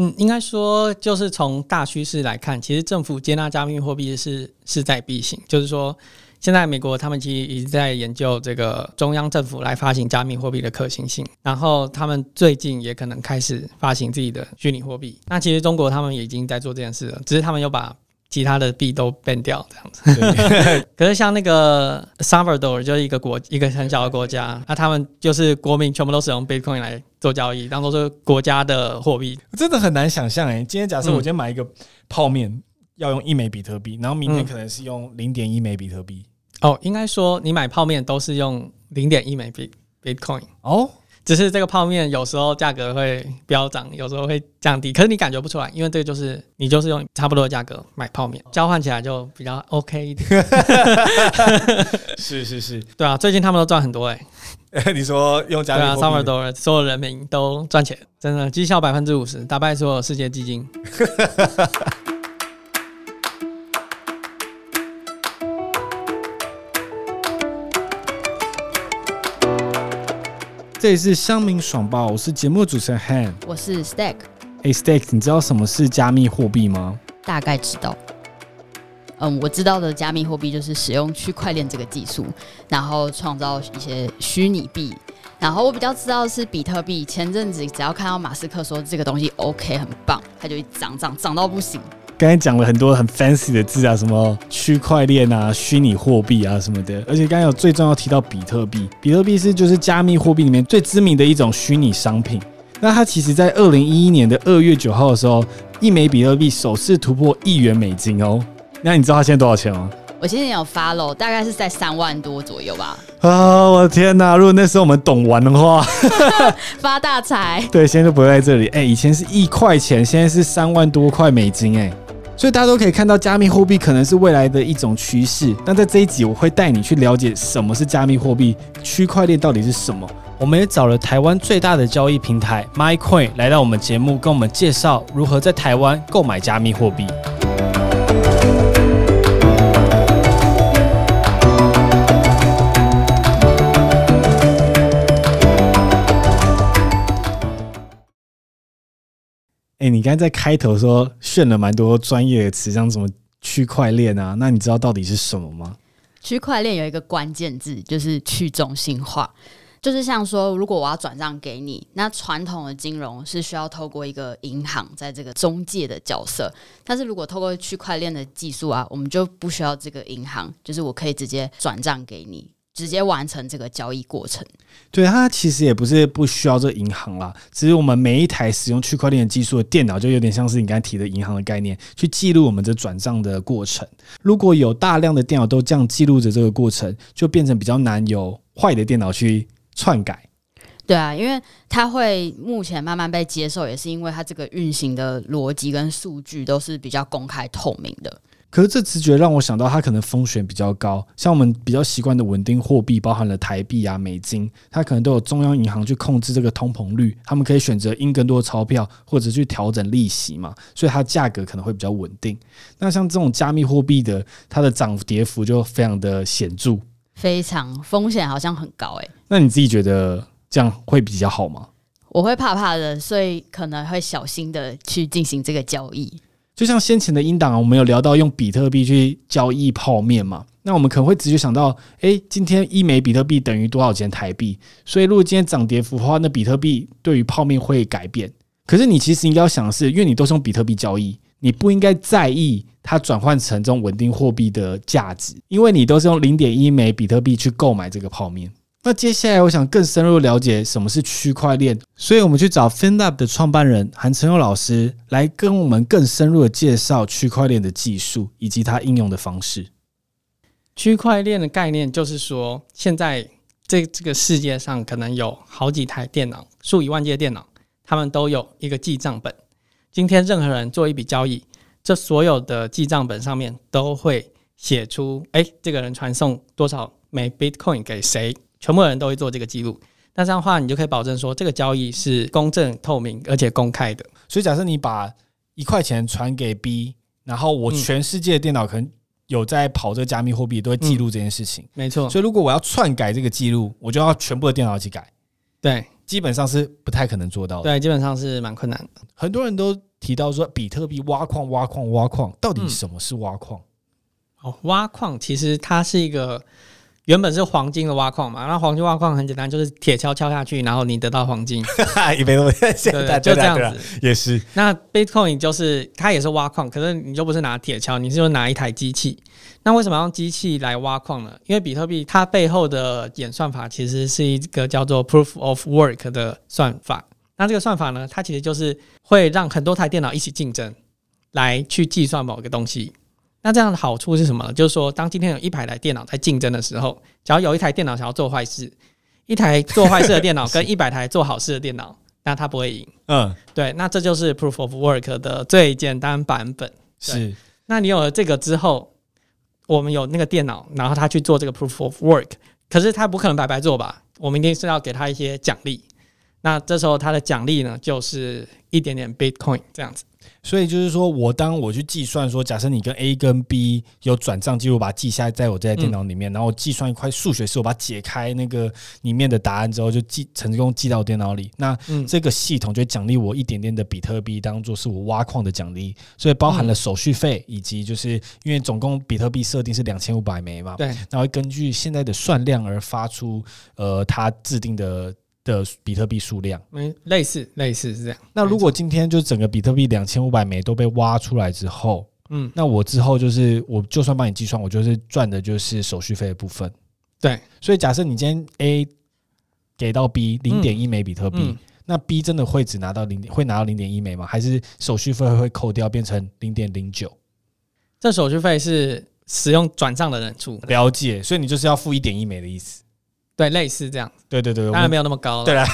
嗯，应该说就是从大趋势来看，其实政府接纳加密货币是势在必行。就是说，现在美国他们其实一直在研究这个中央政府来发行加密货币的可行性，然后他们最近也可能开始发行自己的虚拟货币。那其实中国他们已经在做这件事了，只是他们又把其他的币都 ban 掉这样子。可是像那个 Salvador 就是一个国一个很小的国家，那他们就是国民全部都使用 Bitcoin 来做交易，当做是国家的货币。真的很难想象哎，今天假设嗯我今天买一个泡面要用一枚比特币，然后明天嗯可能是用零点一枚比特币。哦，应该说你买泡面都是用零点一枚 Bit Bitcoin，哦，只是这个泡面有时候价格会飙涨，有时候会降低，可是你感觉不出来，因为这个就是你就是用差不多的价格买泡面，交换起来就比较 OK 一点。是是是，对啊，最近他们都赚很多 哎、你说用加对啊密货币的，Salvador 所有人民都赚钱，真的绩效百分之五十，打败所有世界基金。这里是乡民爽报，我是节目主持人 Han。我是 Stack，哎，Stack，你知道什么是加密货币吗？大概知道。嗯，我知道的加密货币就是使用区块链这个技术，然后创造一些虚拟币。然后我比较知道的是比特币，前阵子只要看到马斯克说这个东西 OK 很棒，它就会涨涨涨到不行。刚才讲了很多很 fancy 的字啊，什么区块链啊、虚拟货币啊什么的，而且刚才有最重要提到比特币，比特币是就是加密货币里面最知名的一种虚拟商品。那它其实在二零一一年的二月九号的时候，一枚比特币首次突破一元美金哦。那你知道它现在多少钱吗？我今天有 follow，大概是在三万多左右吧，啊，我的天哪！如果那时候我们懂玩的话，发大财。对，现在就不会在这里。哎、以前是一块钱，现在是三万多块美金，哎，所以大家都可以看到，加密货币可能是未来的一种趋势。那在这一集，我会带你去了解什么是加密货币，区块链到底是什么。我们也找了台湾最大的交易平台 MyCoin 来到我们节目，跟我们介绍如何在台湾购买加密货币。哎、你刚才在开头说炫了蛮多专业的词，像什么区块链啊，那你知道到底是什么吗？区块链有一个关键字，就是去中心化。就是像说，如果我要转账给你，那传统的金融是需要透过一个银行在这个中介的角色，但是如果透过区块链的技术啊，我们就不需要这个银行，就是我可以直接转账给你，直接完成这个交易过程。对，它其实也不是不需要这银行啦，只是我们每一台使用区块链技术的电脑，就有点像是你刚才提的银行的概念，去记录我们这转账的过程。如果有大量的电脑都这样记录着这个过程，就变成比较难有坏的电脑去篡改。对啊，因为它会目前慢慢被接受，也是因为它这个运行的逻辑跟数据都是比较公开透明的。可是这直觉让我想到，它可能风险比较高。像我们比较习惯的稳定货币，包含了台币啊、美金，它可能都有中央银行去控制这个通膨率，他们可以选择印更多的钞票，或者去调整利息嘛，所以它价格可能会比较稳定。那像这种加密货币的，它的涨跌幅就非常的显著。非常风险好像很高诶、那你自己觉得这样会比较好吗？我会怕怕的，所以可能会小心的去进行这个交易。就像先前的英党，我们有聊到用比特币去交易泡面嘛，那我们可能会直接想到，诶，今天一枚比特币等于多少钱台币？所以如果今天涨跌幅的话，那比特币对于泡面会改变。可是你其实应该要想的是，因为你都是用比特币交易，你不应该在意它转换成这种稳定货币的价值，因为你都是用零点一枚比特币去购买这个泡面。那接下来，我想更深入了解什么是区块链，所以我们去找 FinLab 的创办人韩成佑老师来跟我们更深入的介绍区块链的技术以及它应用的方式。区块链的概念就是说，现在这这个世界上可能有好几台电脑，数以万计的电脑，他们都有一个记账本。今天任何人做一笔交易，这所有的记账本上面都会写出，哎，这个人传送多少枚 Bitcoin 给谁，全部人都会做这个记录。那这样的话，你就可以保证说，这个交易是公正、透明而且公开的。所以，假设你把一块钱传给 B，然后我嗯全世界的电脑可能有在跑这个加密货币，都会记录这件事情。没错，所以，如果我要篡改这个记录，我就要全部的电脑一起改，对基本上是不太可能做到的。对，基本上是蛮困难的。很多人都提到说比特币挖矿、挖矿、挖矿，到底嗯什么是挖矿？哦，挖矿其实它是一个原本是黄金的挖矿嘛，那黄金挖矿很简单，就是铁锹敲下去，然后你得到黄金，一杯都现对在就这样子。也是那 Bitcoin 就是它也是挖矿，可是你就不是拿铁锹，你是用拿一台机器。那为什么要用机器来挖矿呢？因为比特币它背后的演算法其实是一个叫做 Proof of Work 的算法。那这个算法呢，它其实就是会让很多台电脑一起竞争，来去计算某个东西。那这样的好处是什么呢？就是说，当今天有一百台电脑在竞争的时候，只要有一台电脑想要做坏事，一台做坏事的电脑 跟一百台做好事的电脑，那它不会赢。嗯对，那这就是 Proof of Work 的最简单版本。是那你有了这个之后，我们有那个电脑，然后他去做这个 Proof of Work，可是他不可能白白做吧？我们一定是要给他一些奖励。那这时候他的奖励呢，就是一点点 Bitcoin 这样子。所以就是说，我当我去计算说，假设你跟 A 跟 B 有转账记录，把它记下来在我这台电脑里面，然后我计算一块数学式，我把它解开那个里面的答案之后，就记成功记到电脑里。那嗯，这个系统就会奖励我一点点的比特币，当做是我挖矿的奖励，所以包含了手续费，以及就是因为总共比特币设定是两千五百枚嘛，对，然后根据现在的算量而发出呃它制定的的比特币数量。嗯，类似类似是这样。那如果今天就整个比特币两千五百枚都被挖出来之后，嗯，那我之后就是我就算帮你计算，我就是赚的就是手续费的部分。对，所以假设你今天 A 给到 B 零点一枚比特币，嗯，那 B 真的会只拿到零点会拿到零点一枚吗？还是手续费会扣掉变成零点零九？这手续费是使用转账的人出，了解，所以你就是要付一点一枚的意思。对，类似这样，对对对，我当然没有那么高了，对 啦，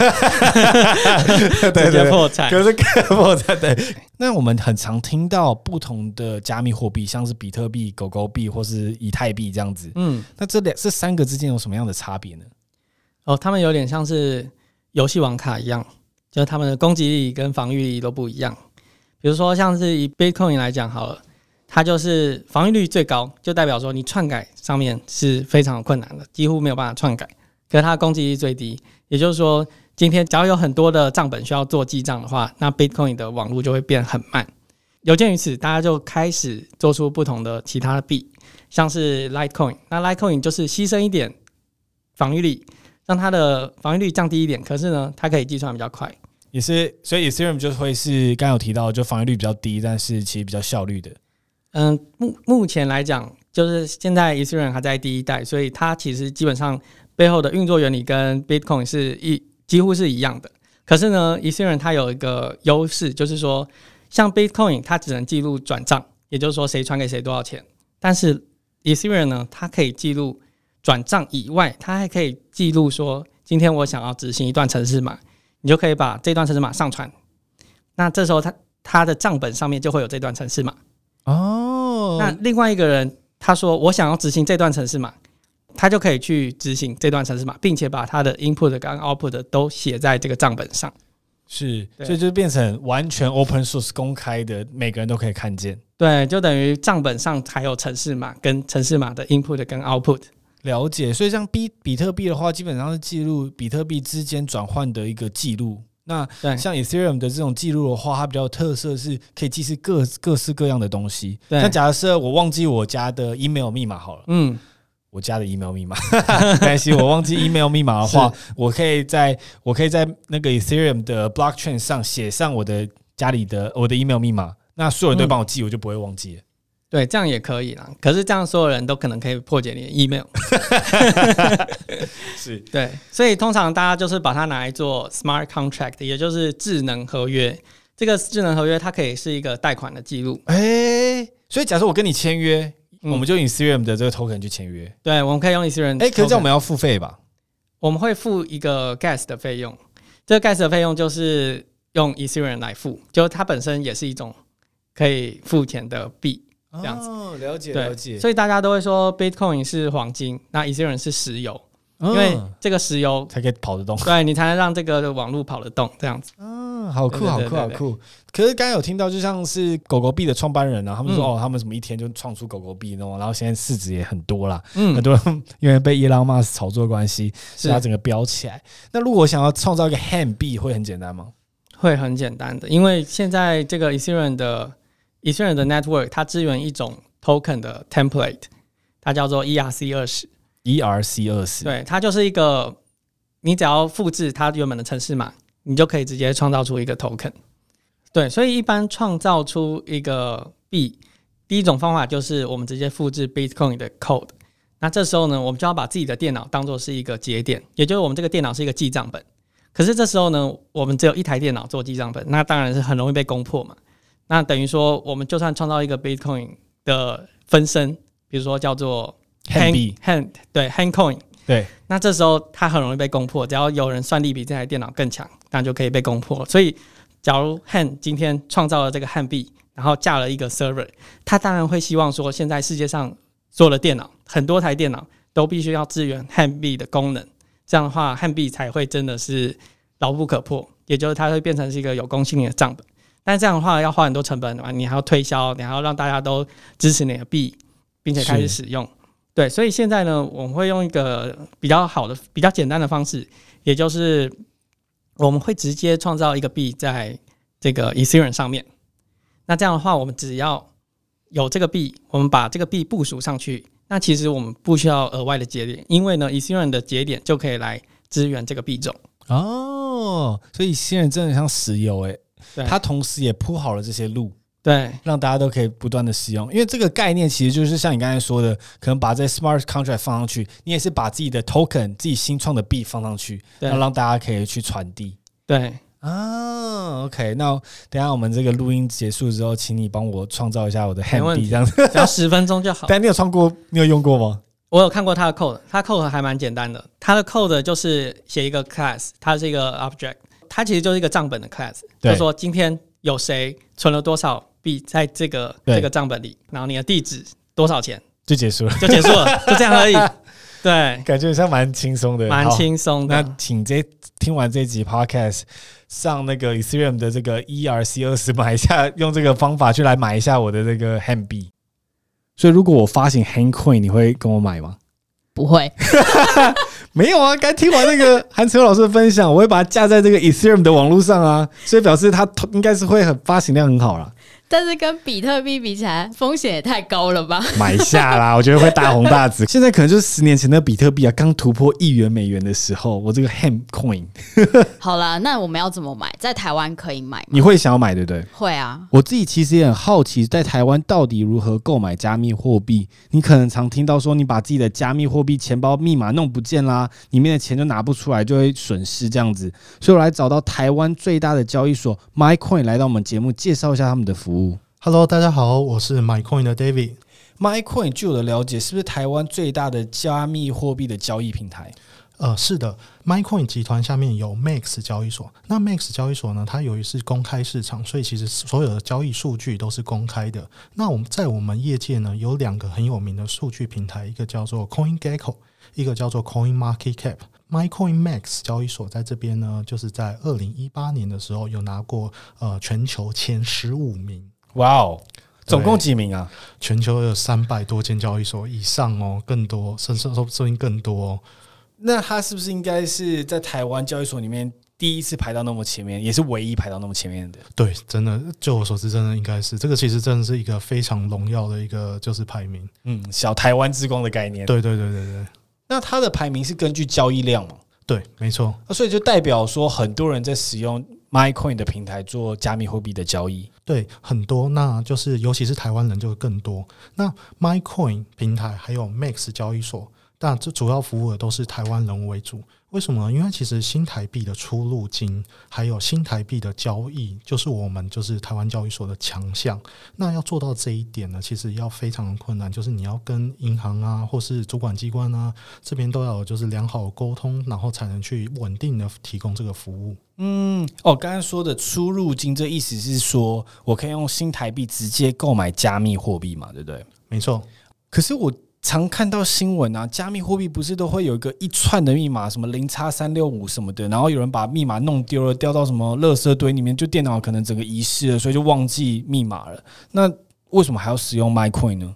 直接对对破产。可是科破产对。那我们很常听到不同的加密货币，像是比特币、狗狗币或是以太币这样子。嗯，那这两这三个之间有什么样的差别呢？哦，他们有点像是游戏王卡一样，就是他们的攻击力跟防御力都不一样。比如说，像是以 Bitcoin 来讲好了，它就是防御率最高，就代表说你篡改上面是非常困难的，几乎没有办法篡改。可是它的攻击力最低，也就是说，今天只要有很多的账本需要做记账的话，那 Bitcoin 的网络就会变很慢。有鉴于此，大家就开始做出不同的其他的币，像是 Litecoin。那 Litecoin 就是牺牲一点防御力，让它的防御率降低一点，可是呢，它可以计算比较快。也是，所以 Ethereum 就会是刚刚有提到，就防御率比较低，但是其实比较效率的。嗯，目目前来讲，就是现在 Ethereum 还在第一代，所以它其实基本上背后的运作原理跟 Bitcoin 是一几乎是一样的。可是呢，Ethereum 它有一个优势，就是说，像 Bitcoin 它只能记录转账，也就是说谁传给谁多少钱，但是 Ethereum 呢，它可以记录转账以外，它还可以记录说，今天我想要执行一段程式码，你就可以把这段程式码上传。那这时候它它的账本上面就会有这段程式码。哦那另外一个人他说我想要执行这段程式码，他就可以去执行这段程式码，并且把他的 input 跟 output 都写在这个账本上。是，所以就变成完全 open source 公开的，每个人都可以看见。对，就等于账本上还有程式码跟程式码的 input 跟 output。了解，所以像比比特币的话，基本上是记录比特币之间转换的一个记录。那像 Ethereum 的这种记录的话，它比较有特色是可以记是各各式各样的东西。对像假设我忘记我家的 email 密码好了，嗯，我家的 email 密码，没关系，我忘记 email 密码的话，我可以在我可以在那个 Ethereum 的 blockchain 上写上我的家里的我的 email 密码，那所有人都帮我记，我就不会忘记了。对，这样也可以啦。可是这样所有人都可能可以破解你的 email。是 对，所以通常大家就是把它拿来做 smart contract，也就是智能合约。这个智能合约它可以是一个贷款的记录。哎、所以假设我跟你签约，嗯我们就以 Ethereum 的这个 token 去签约。对，我们可以用 Ethereum。哎、可是这样我们要付费吧？我们会付一个 gas 的费用，这个 gas 的费用就是用 Ethereum 来付，就它本身也是一种可以付钱的币。这样子哦，了解对，所以大家都会说 Bitcoin 是黄金，那 Ethereum 是石油，因为嗯这个石油才可以跑得动。对你才能让这个网络跑得动，这样子。嗯，好酷，好酷，好酷！可是刚刚有听到，就像是狗狗币的创办人啊，他们说、嗯哦，他们什么一天就创出狗狗币那种，然后现在市值也很多啦，嗯很，多人因为被伊朗马斯炒作的关系，是所以它整个飙起来。那如果想要创造一个 Ham 币，会很简单吗？会很简单的，因为现在这个 Ethereum 的 Ethereum 的 network 它支援一种 token 的 template，它叫做 ERC 二十。ERC 二十，对，它就是一个你只要复制它原本的城市码，你就可以直接创造出一个 token。对，所以一般创造出一个币，第一种方法就是我们直接复制 Bitcoin 的 code。那这时候呢，我们就要把自己的电脑当做是一个节点，也就是我们这个电脑是一个记账本。可是这时候呢，我们只有一台电脑做记账本，那当然是很容易被攻破嘛。那等于说，我们就算创造一个 Bitcoin 的分身，比如说叫做 Hand Hand 对 Hand Coin，对，那这时候它很容易被攻破，只要有人算力比这台电脑更强，那就可以被攻破。所以，假如汉今天创造了这个汉币，然后架了一个 server，他当然会希望说，现在世界上所有的电脑，很多台电脑都必须要支援汉币的功能，这样的话，汉币才会真的是牢不可破，也就是它会变成是一个有公信力的账本。但这样的话要花很多成本嘛，你还要推销，你还要让大家都支持你的币，并且开始使用。对，所以现在呢，我们会用一个比较好的、比较简单的方式，也就是我们会直接创造一个币在这个 Ethereum 上面。那这样的话，我们只要有这个币，我们把这个币部署上去，那其实我们不需要额外的节点，因为呢，Ethereum 的节点就可以来支援这个币种。哦，所以新人真的像石油诶、对它同时也铺好了这些路，对让大家都可以不断的使用。因为这个概念其实就是像你刚才说的，可能把这 smart contract 放上去，你也是把自己的 token、自己新创的币放上去，对然后让大家可以去传递。对，啊，OK，那等一下我们这个录音结束之后，请你帮我创造一下我的 hand 问 B 这样子。只要十分钟就好。但你有创过，你有用过吗？我有看过他的 code，他的 code 还蛮简单的。他的 code 就是写一个 class，它是一个 object，它其实就是一个账本的 class，对就说今天有谁存了多少币在这个这个账本里，然后你的地址多少钱就结束了，就结束了，就这样而已。对，感觉像蛮轻松的，蛮轻松的那。请这听完这集 podcast，上那个 Ethereum 的这个 ERC 二十买一下，用这个方法去来买一下我的这个 Hand 币。所以如果我发行 Hand Coin，你会跟我买吗？不会，没有啊，刚听完那个 韩哲老师的分享，我会把它架在这个 Ethereum 的网络上啊，所以表示它应该是会很发行量很好啦。但是跟比特币比起来，风险也太高了吧？买下啦，我觉得会大红大紫。现在可能就是十年前的比特币啊，刚突破一元美元的时候，我这个 Hand Coin 好啦，那我们要怎么买？在台湾可以买吗？你会想要买对不对？会啊，我自己其实也很好奇，在台湾到底如何购买加密货币？你可能常听到说，你把自己的加密货币钱包密码弄不见啦，里面的钱就拿不出来，就会损失这样子。所以我来找到台湾最大的交易所 MyCoin 来到我们节目，介绍一下他们的服务。Hello，大家好，我是 MyCoin 的 David。MyCoin 据我的了解，是不是台湾最大的加密货币的交易平台？呃，是的，MyCoin 集团下面有 Max 交易所。那 Max 交易所呢，它由于是公开市场，所以其实所有的交易数据都是公开的。那我们在我们业界呢，有两个很有名的数据平台，一个叫做 CoinGecko，一个叫做 Coin Market Cap。MyCoin Max 交易所在这边呢，就是在二零一八年的时候有拿过呃全球前十五名。哇哦，总共几名啊？全球有三百多间交易所以上哦，更多，甚至说说不定更多哦。那它是不是应该是在台湾交易所里面第一次排到那么前面，也是唯一排到那么前面的？对，真的，就我所知，真的应该是这个。其实真的是一个非常荣耀的一个就是排名。嗯，小台湾之光的概念。对对对对对那它的排名是根据交易量吗？对，没错。那所以就代表说，很多人在使用 MyCoin 的平台做加密货币的交易。对，很多，那就是尤其是台湾人就会更多。那 MyCoin 平台还有 Max 交易所，但这主要服务的都是台湾人为主。为什么呢？因为其实新台币的出入金，还有新台币的交易，就是我们就是台湾交易所的强项。那要做到这一点呢，其实要非常的困难，就是你要跟银行啊，或是主管机关啊这边都要有就是良好沟通，然后才能去稳定的提供这个服务。嗯，哦，刚刚说的出入金，这意思是说我可以用新台币直接购买加密货币嘛，对不对？没错，可是我常看到新闻啊，加密货币不是都会有一个一串的密码，什么零叉三六五什么的，然后有人把密码弄丢了，掉到什么垃圾堆里面，就电脑可能整个遗失了，所以就忘记密码了。那为什么还要使用 MyCoin 呢？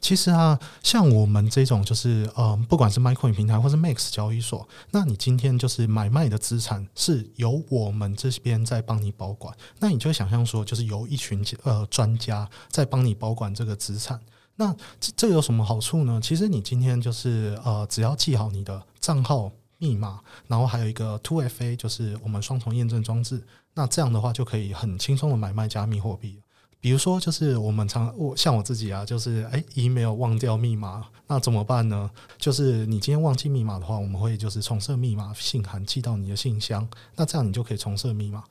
其实啊，像我们这种就是呃，不管是 MyCoin 平台或是 Max 交易所，那你今天就是买卖的资产是由我们这边在帮你保管，那你就想象说，就是由一群呃专家在帮你保管这个资产。那这这有什么好处呢？其实你今天就是呃，只要记好你的账号密码，然后还有一个 Two FA，就是我们双重验证装置，那这样的话就可以很轻松的买卖加密货币。比如说，就是我们常我像我自己啊，就是哎，email 忘掉密码，那怎么办呢？就是你今天忘记密码的话，我们会就是重设密码信函寄到你的信箱，那这样你就可以重设密码。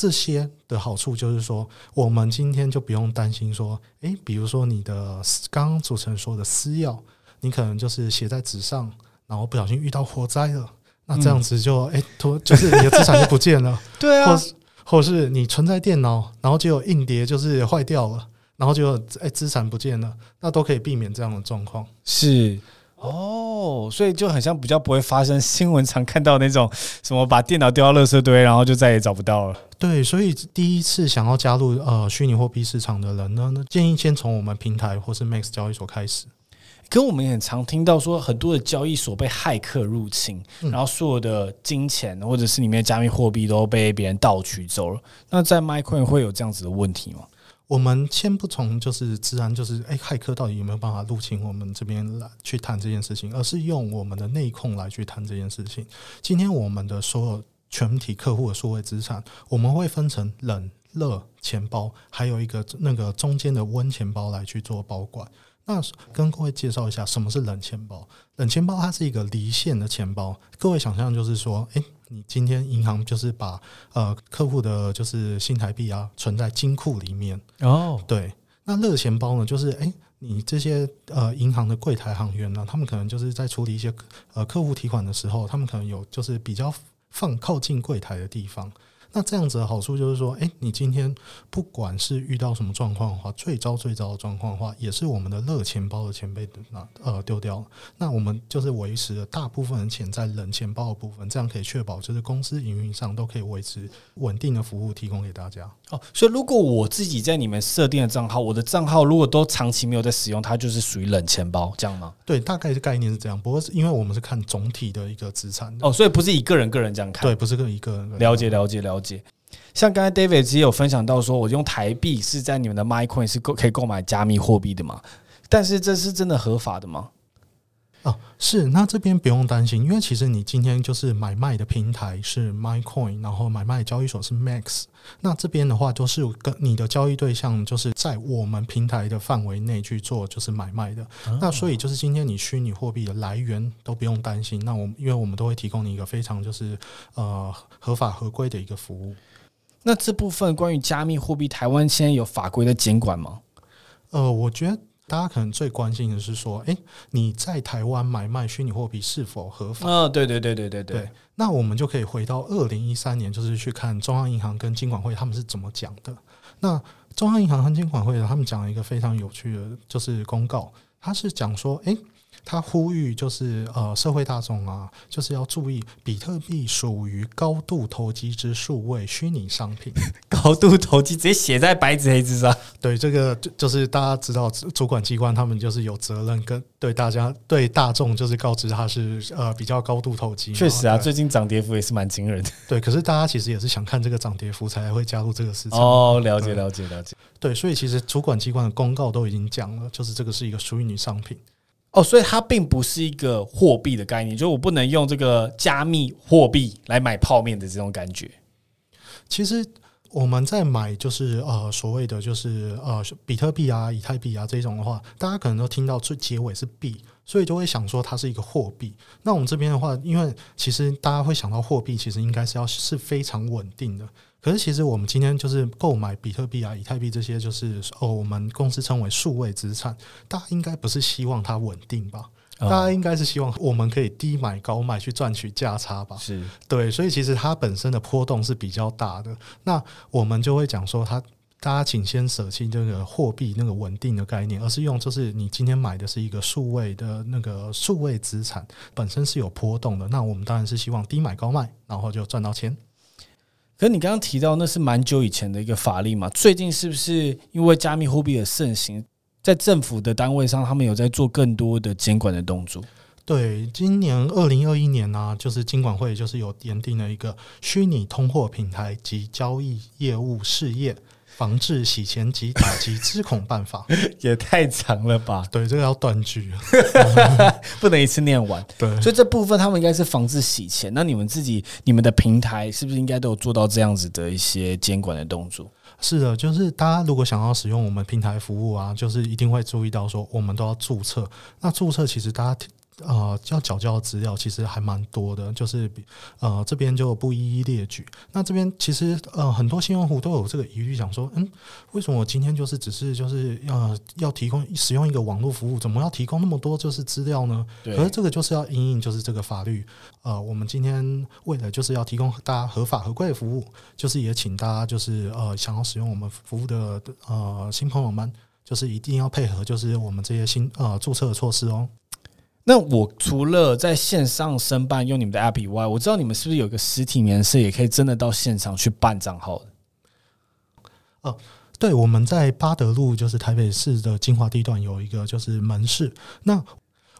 这些的好处就是说，我们今天就不用担心说，诶，比如说你的刚刚主持人说的私钥，你可能就是写在纸上，然后不小心遇到火灾了，那这样子就诶，突就是你的资产就不见了，对啊。或是你存在电脑，然后就有硬碟就是坏掉了，然后就诶资产不见了，那都可以避免这样的状况。是哦，所以就很像比较不会发生新闻常看到那种什么把电脑丢到垃圾堆，然后就再也找不到了。对，所以第一次想要加入呃虚拟货币市场的人呢，那建议先从我们平台或是 Max 交易所开始。可我们也很常听到说，很多的交易所被骇客入侵，然后所有的金钱或者是里面加密货币都被别人盗取走了。那在 MyCoin 会有这样子的问题吗？我们先不从就是自然就是哎，骇客到底有没有办法入侵我们这边来去谈这件事情，而是用我们的内控来去谈这件事情。今天我们的所有全体客户的数位资产，我们会分成冷热钱包，还有一个那个中间的温钱包来去做保管。那跟各位介绍一下什么是冷钱包。冷钱包它是一个离线的钱包。各位想象就是说，诶，你今天银行就是把呃客户的就是新台币啊存在金库里面哦。对，那热钱包呢，就是诶，你这些呃银行的柜台行员呢，他们可能就是在处理一些呃客户提款的时候，他们可能有就是比较放靠近柜台的地方。那这样子的好处就是说，哎，你今天不管是遇到什么状况的话，最糟最糟的状况的话，也是我们的热钱包的钱被那呃丢掉了。那我们就是维持了大部分的钱在冷钱包的部分，这样可以确保就是公司营运上都可以维持稳定的服务提供给大家。哦，所以如果我自己在你们设定的账号，我的账号如果都长期没有在使用，它就是属于冷钱包，这样吗？对，大概的概念是这样。不过是因为我们是看总体的一个资产哦，所以不是一个人个人这样看。对，不是个一个人。了解，了解，了解。像刚才 David 其实有分享到说，我用台币是在你们的 MyCoin 是购可以购买加密货币的嘛？但是这是真的合法的吗？哦，是。那这边不用担心，因为其实你今天就是买卖的平台是 MyCoin，然后买卖交易所是 Max。那这边的话，都是跟你的交易对象就是在我们平台的范围内去做，就是买卖的。那所以就是今天你虚拟货币的来源都不用担心。那我们因为我们都会提供你一个非常就是呃合法合规的一个服务。那这部分关于加密货币，台湾现在有法规的监管吗？呃，我觉得大家可能最关心的是说，哎，你在台湾买卖虚拟货币是否合法？嗯，对对对对对对。那我们就可以回到二零一三年，就是去看中央银行跟金管会他们是怎么讲的。那中央银行和金管会呢，他们讲了一个非常有趣的，就是公告，他是讲说，哎。他呼吁就是呃社会大众啊，就是要注意，比特币属于高度投机之数位虚拟商品。高度投机直接写在白纸黑字上。对，这个就就是大家知道，主管机关他们就是有责任跟对大家对大众就是告知他是呃比较高度投机。确实啊，最近涨跌幅也是蛮惊人的。对，可是大家其实也是想看这个涨跌幅才会加入这个市场。哦，了解了解了解。对，所以其实主管机关的公告都已经讲了，就是这个是一个虚拟商品。哦，所以它并不是一个货币的概念，就我不能用这个加密货币来买泡面的这种感觉。其实我们在买就是呃所谓的就是呃比特币啊、以太币啊这种的话，大家可能都听到最结尾是币，所以就会想说它是一个货币。那我们这边的话，因为其实大家会想到货币，其实应该是要是非常稳定的。可是，其实我们今天就是购买比特币啊、以太币这些，就是哦，我们公司称为数位资产。大家应该不是希望它稳定吧？大家应该是希望我们可以低买高卖去赚取价差吧？是对，所以其实它本身的波动是比较大的。那我们就会讲说，它大家请先舍弃这个货币那个稳定的概念，而是用就是你今天买的是一个数位的那个数位资产，本身是有波动的。那我们当然是希望低买高卖，然后就赚到钱。可你刚刚提到那是蛮久以前的一个法律嘛？最近是不是因为加密货币的盛行，在政府的单位上，他们有在做更多的监管的动作。对，今年二零二一年呢、就是金管会就是有研定了一个虚拟通货平台及交易业务事业防治洗钱及打击资恐办法。也太长了吧，对，这个要断句。不能一次念完。对，所以这部分他们应该是防治洗钱。那你们自己、你们的平台是不是应该都有做到这样子的一些监管的动作？是的，就是大家如果想要使用我们平台服务啊，就是一定会注意到说，我们都要注册。那注册其实大家呃要缴交的资料其实还蛮多的，就是比呃这边就不一一列举。那这边其实呃很多新用户都有这个疑虑，想说，嗯，为什么我今天就是只是就是呃要提供使用一个网络服务，怎么要提供那么多就是资料呢？对可是这个就是要因应就是这个法律，呃，我们今天为了就是要提供大家合法合规的服务，就是也请大家就是呃想要使用我们服务的呃新朋友们，就是一定要配合就是我们这些新呃注册的措施哦。那我除了在线上申办用你们的 App 以外，我知道你们是不是有个实体面试，也可以真的到现场去办账号的？对，我们在八德路就是台北市的金华地段有一个就是门市，那。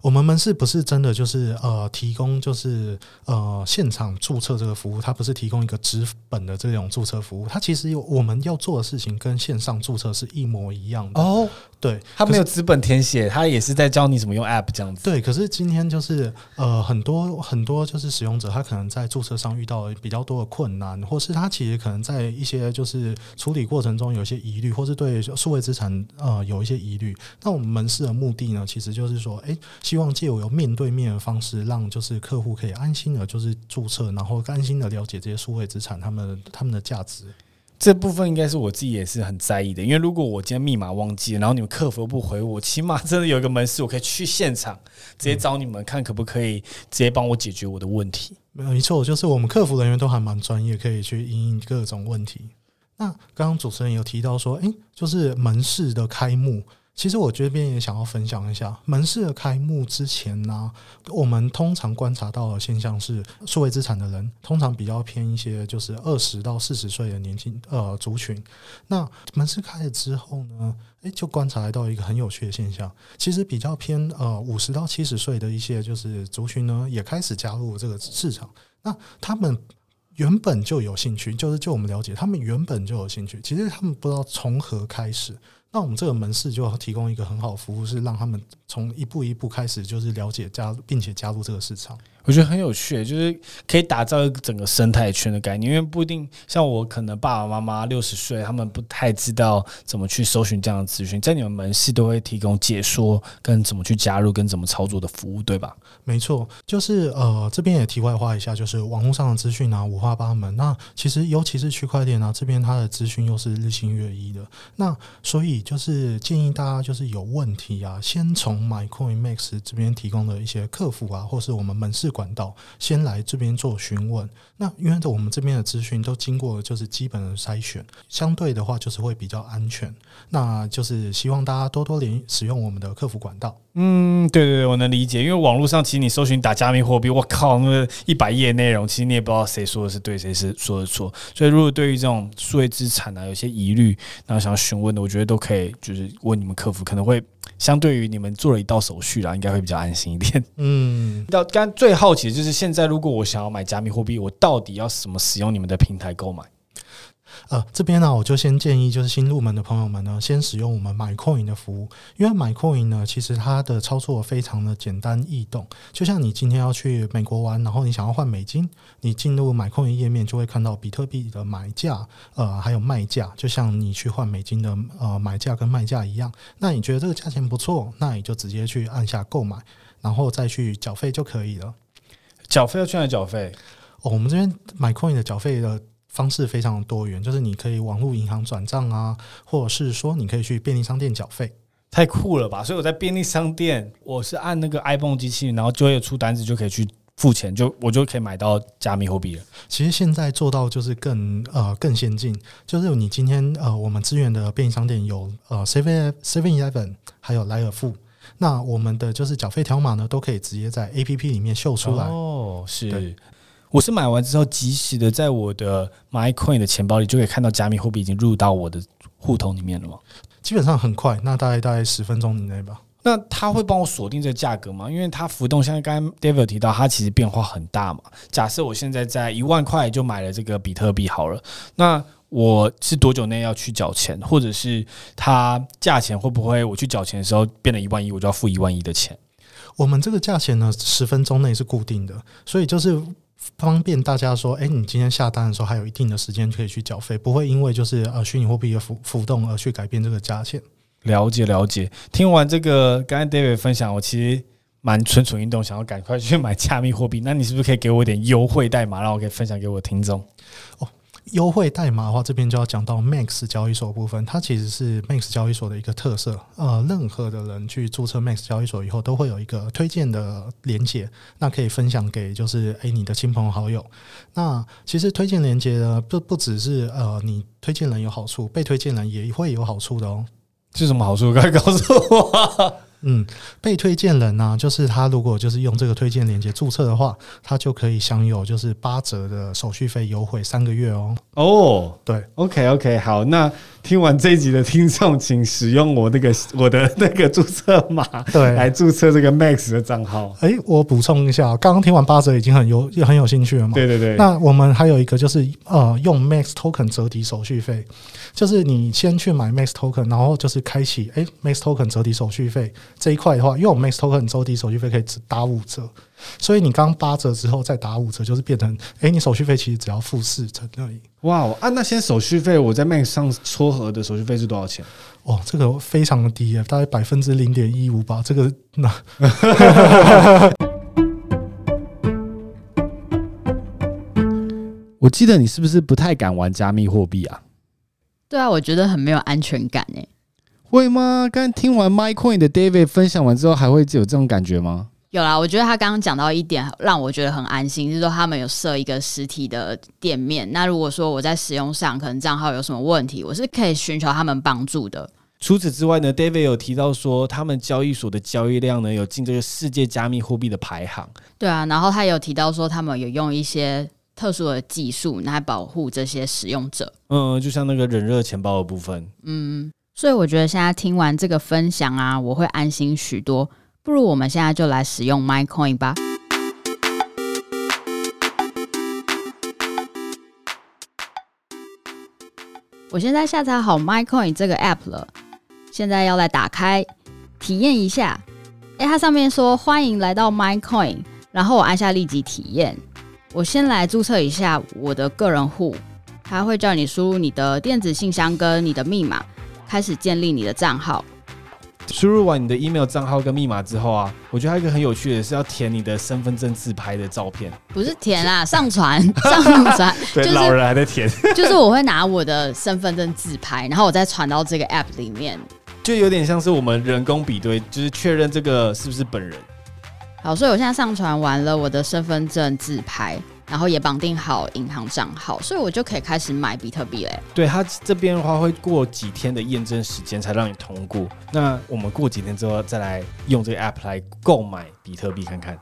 我们门市不是真的就是呃提供就是呃现场注册这个服务，它不是提供一个纸本的这种注册服务，它其实有我们要做的事情跟线上注册是一模一样的。哦，对，它没有资本填写，它也是在教你怎么用 App 这样子。对，可是今天就是呃，很多很多就是使用者，他可能在注册上遇到比较多的困难，或是他其实可能在一些就是处理过程中有一些疑虑，或是对数位资产呃有一些疑虑。那我们门市的目的呢，其实就是说，诶，希望借由面对面的方式，让就是客户可以安心的，就是注册，然后安心的了解这些数位资产他们他们的价值。这部分应该是我自己也是很在意的，因为如果我今天密码忘记了，然后你们客服不回我，起码真的有一个门市，我可以去现场直接找你们看可不可以直接帮我解决我的问题。没错，就是我们客服人员都还蛮专业，可以去应应各种问题。那刚刚主持人有提到说，诶，就是门市的开幕，其实我这边也想要分享一下，门市的开幕之前呢，我们通常观察到的现象是，数位资产的人通常比较偏一些，就是二十到四十岁的年轻呃族群。那门市开了之后呢，诶，就观察到一个很有趣的现象，其实比较偏呃五十到七十岁的一些就是族群呢，也开始加入这个市场。那他们原本就有兴趣，就是就我们了解，他们原本就有兴趣。其实他们不知道从何开始。那我们这个门市就要提供一个很好的服务，是让他们从一步一步开始，就是了解加，并且加入这个市场。我觉得很有趣，就是可以打造一个整个生态圈的概念，因为不一定像我，可能爸爸妈妈六十岁，他们不太知道怎么去搜寻这样的资讯，在你们门市都会提供解说，跟怎么去加入，跟怎么操作的服务，对吧？没错，就是呃，这边也题外话一下，就是网络上的资讯啊，五花八门。那其实尤其是区块链啊，这边它的资讯又是日新月异的。那所以就是建议大家，就是有问题啊，先从 MyCoinMax 这边提供的一些客服啊，或是我们门市管道，先来这边做询问。那因为我们这边的资讯都经过就是基本的筛选，相对的话就是会比较安全。那就是希望大家多多联使用我们的客服管道。嗯，对对对，我能理解，因为网络上其实你搜寻打加密货币，我靠，那个一百页内容，其实你也不知道谁说的是对，谁是说的错。所以如果对于这种数位资产啊有些疑虑，然后想要询问的，我觉得都可以，就是问你们客服，可能会相对于你们做了一道手续啦，应该会比较安心一点。嗯，到刚最好奇的就是现在，如果我想要买加密货币，我到底要怎么使用你们的平台购买？呃，这边呢，我就先建议就是新入门的朋友们呢，先使用我们 MyCoin 的服务，因为 MyCoin 呢，其实它的操作非常的简单易懂。就像你今天要去美国玩，然后你想要换美金，你进入 MyCoin 页面就会看到比特币的买价，呃，还有卖价，就像你去换美金的呃买价跟卖价一样。那你觉得这个价钱不错，那你就直接去按下购买，然后再去缴费就可以了。缴费要去哪里缴费？哦，我们这边 MyCoin 的缴费的方式非常多元，就是你可以网络银行转账啊，或者是说你可以去便利商店缴费。太酷了吧！所以我在便利商店，我是按那个 iPhone 机器，然后就会出单子，就可以去付钱，就我就可以买到加密货币了。其实现在做到就是更呃更先进，就是你今天呃我们支援的便利商店有呃 Seven Seven Eleven 还有莱尔富，那我们的就是缴费条码呢都可以直接在 A P P 里面秀出来。哦，是对。我是买完之后及时的在我的 MyCoin 的钱包里就可以看到加密货币已经入到我的户头里面了吗？基本上很快，那大概大概十分钟以内吧。那他会帮我锁定这个价格吗？因为它浮动，像刚刚 David 提到，它其实变化很大嘛。假设我现在在一万块就买了这个比特币好了，那我是多久内要去缴钱，或者是它价钱会不会我去缴钱的时候变了一万一，我就要付一万一的钱？我们这个价钱呢，十分钟内是固定的，所以就是方便大家说，哎，你今天下单的时候还有一定的时间可以去缴费，不会因为就是呃虚拟货币的浮浮动而去改变这个价钱。了解了解，听完这个刚才 David 分享，我其实蛮蠢蠢欲动，想要赶快去买加密货币。那你是不是可以给我一点优惠代码，让我可以分享给我听众？哦，优惠代码的话，这边就要讲到 Max 交易所部分，它其实是 Max 交易所的一个特色。呃，任何的人去注册 Max 交易所以后，都会有一个推荐的连接，那可以分享给就是诶你的亲朋好友。那其实推荐连接呢，不不只是呃你推荐人有好处，被推荐人也会有好处的哦。是什么好处？快告诉我。嗯，被推荐人呢，就是他如果就是用这个推荐链接注册的话，他就可以享有就是八折的手续费优惠三个月哦。哦，对，OK OK，好，那听完这一集的听众，请使用我那个我的 那个注册码，对，来注册这个 Max 的账号。哎，我补充一下，刚刚听完八折已经很有很有兴趣了嘛？对对对。那我们还有一个就是呃，用 Max Token 折抵手续费，就是你先去买 Max Token，然后就是开启哎 Max Token 折抵手续费。这一块的话，因为我 Max Token 折抵手续费可以只打五折，所以你刚八折之后再打五折，就是变成，哎，你手续费其实只要付四成而已。哇哦，按那些手续费，我在 Max 上撮合的手续费是多少钱？哦，这个非常的低，大概百分之零点一五吧。这个那，我记得你是不是不太敢玩加密货币啊？对啊，我觉得很没有安全感诶。会吗？刚听完 MyCoin 的 David 分享完之后，还会有这种感觉吗？有啦，我觉得他刚刚讲到一点，让我觉得很安心，就是说他们有设一个实体的店面。那如果说我在使用上可能账号有什么问题，我是可以寻求他们帮助的。除此之外呢，David 有提到说，他们交易所的交易量呢有进这个世界加密货币的排行。对啊，然后他有提到说，他们有用一些特殊的技术来保护这些使用者。嗯，就像那个冷热钱包的部分。嗯。所以我觉得现在听完这个分享啊，我会安心许多。不如我们现在就来使用 MyCoin 吧。我现在下载好 MyCoin 这个 App 了，现在要来打开体验一下。哎，它上面说欢迎来到 MyCoin，然后我按下立即体验。我先来注册一下我的个人户，他会叫你输入你的电子信箱跟你的密码。开始建立你的账号，输入完你的 email 账号跟密码之后啊，我觉得还有一个很有趣的是要填你的身份证自拍的照片，不是填啊，上传上传，对，老人还在填，就是我会拿我的身份证自拍，然后我再传到这个 app 里面，就有点像是我们人工比对，就是确认这个是不是本人。好，所以我现在上传完了我的身份证自拍。然后也绑定好银行账号，所以我就可以开始买比特币嘞。对他这边的话，会过几天的验证时间才让你通过。那我们过几天之后再来用这个 app 来购买比特币看看。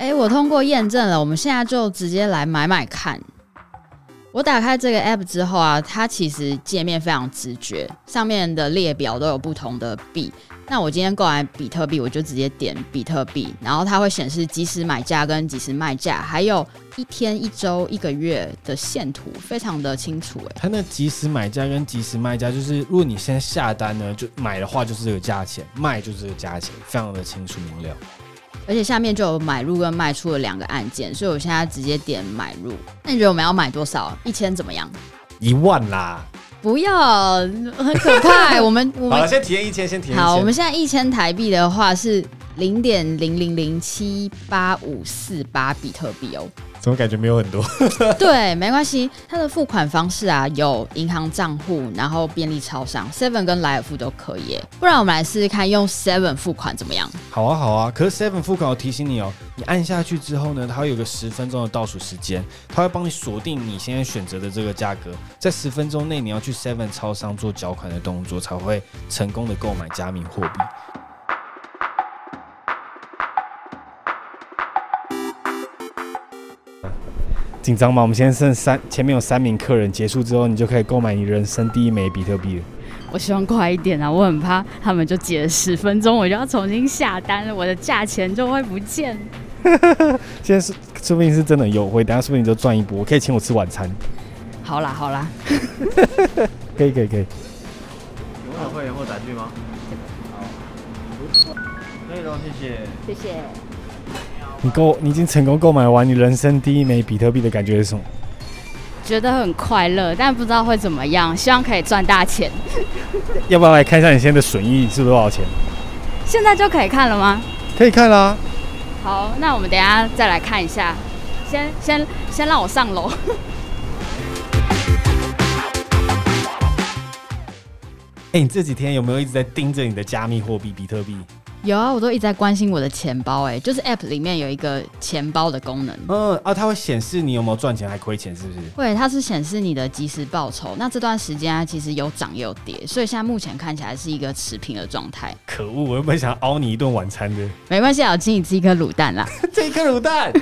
哎，我通过验证了，我们现在就直接来买买看。我打开这个 app 之后啊，它其实界面非常直觉，上面的列表都有不同的币。那我今天购买比特币，我就直接点比特币，然后它会显示即时买价跟即时卖价，还有一天、一周、一个月的线图，非常的清楚。哎，它那即时买价跟即时卖价，就是如果你现在下单呢，就买的话就是这个价钱，卖就是这个价钱，非常的清楚明了。而且下面就有买入跟卖出的两个按键，所以我现在直接点买入。那你觉得我们要买多少？一千怎么样？一万啦！不要，很可怕。我们我们先体验一千，先体验。好，我们现在一千台币的话是零点零零零七八五四八比特币哦。怎么感觉没有很多？对，没关系。它的付款方式啊，有银行账户，然后便利超商，Seven 跟莱尔富都可以。不然我们来试试看用 Seven 付款怎么样？好啊，好啊。可是 Seven 付款，我提醒你哦，你按下去之后呢，它会有个十分钟的倒数时间，它会帮你锁定你现在选择的这个价格，在十分钟内你要去 Seven 超商做缴款的动作，才会成功的购买加密货币。紧张吗？我们现在剩三，前面有三名客人，结束之后你就可以购买你人生第一枚比特币了。我希望快一点啊！我很怕他们就结十分钟，我就要重新下单了，我的价钱就会不见。现在是说不定是真的优惠，等下说不定你就赚一波，可以请我吃晚餐。好啦好啦，可以可以可以。有有会员或载具吗？好，可以喽，谢谢。谢谢。你购，你已经成功购买完你人生第一枚比特币的感觉是什么？觉得很快乐，但不知道会怎么样，希望可以赚大钱。要不要来看一下你现在的损益是多少钱？现在就可以看了吗？可以看啦。好，那我们等一下再来看一下。先先先让我上楼。哎、你这几天有没有一直在盯着你的加密货币比特币？有啊，我都一直在关心我的钱包，哎，就是 App 里面有一个钱包的功能。嗯啊，它会显示你有没有赚钱还亏钱，是不是？对，它是显示你的即时报酬。那这段时间啊，其实有涨也有跌，所以现在目前看起来是一个持平的状态。可恶，我原本想凹你一顿晚餐的。没关系啊，我请你吃一颗卤蛋啦。这一颗卤蛋。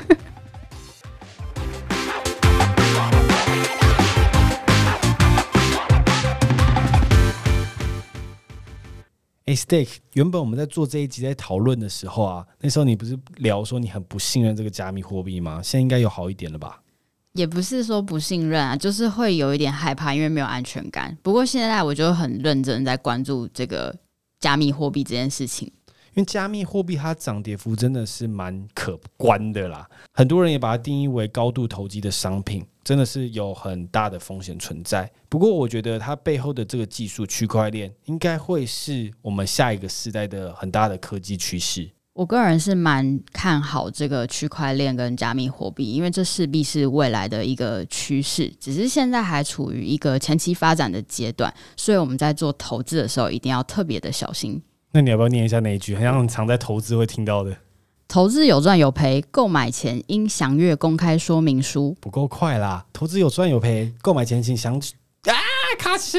诶、s t e a k 原本我们在做这一集在讨论的时候啊，那时候你不是聊说你很不信任这个加密货币吗？现在应该有好一点了吧？也不是说不信任啊，就是会有一点害怕，因为没有安全感。不过现在我就很认真在关注这个加密货币这件事情。因为加密货币它涨跌幅真的是蛮可观的啦，很多人也把它定义为高度投机的商品，真的是有很大的风险存在。不过我觉得它背后的这个技术区块链，应该会是我们下一个时代的很大的科技趋势。我个人是蛮看好这个区块链跟加密货币，因为这势必是未来的一个趋势，只是现在还处于一个前期发展的阶段，所以我们在做投资的时候一定要特别的小心。那你要不要念一下那一句？好像很常在投资会听到的。投资有赚有赔，购买前应详阅公开说明书。不够快啦，投资有赚有赔，购买前请详啊卡死。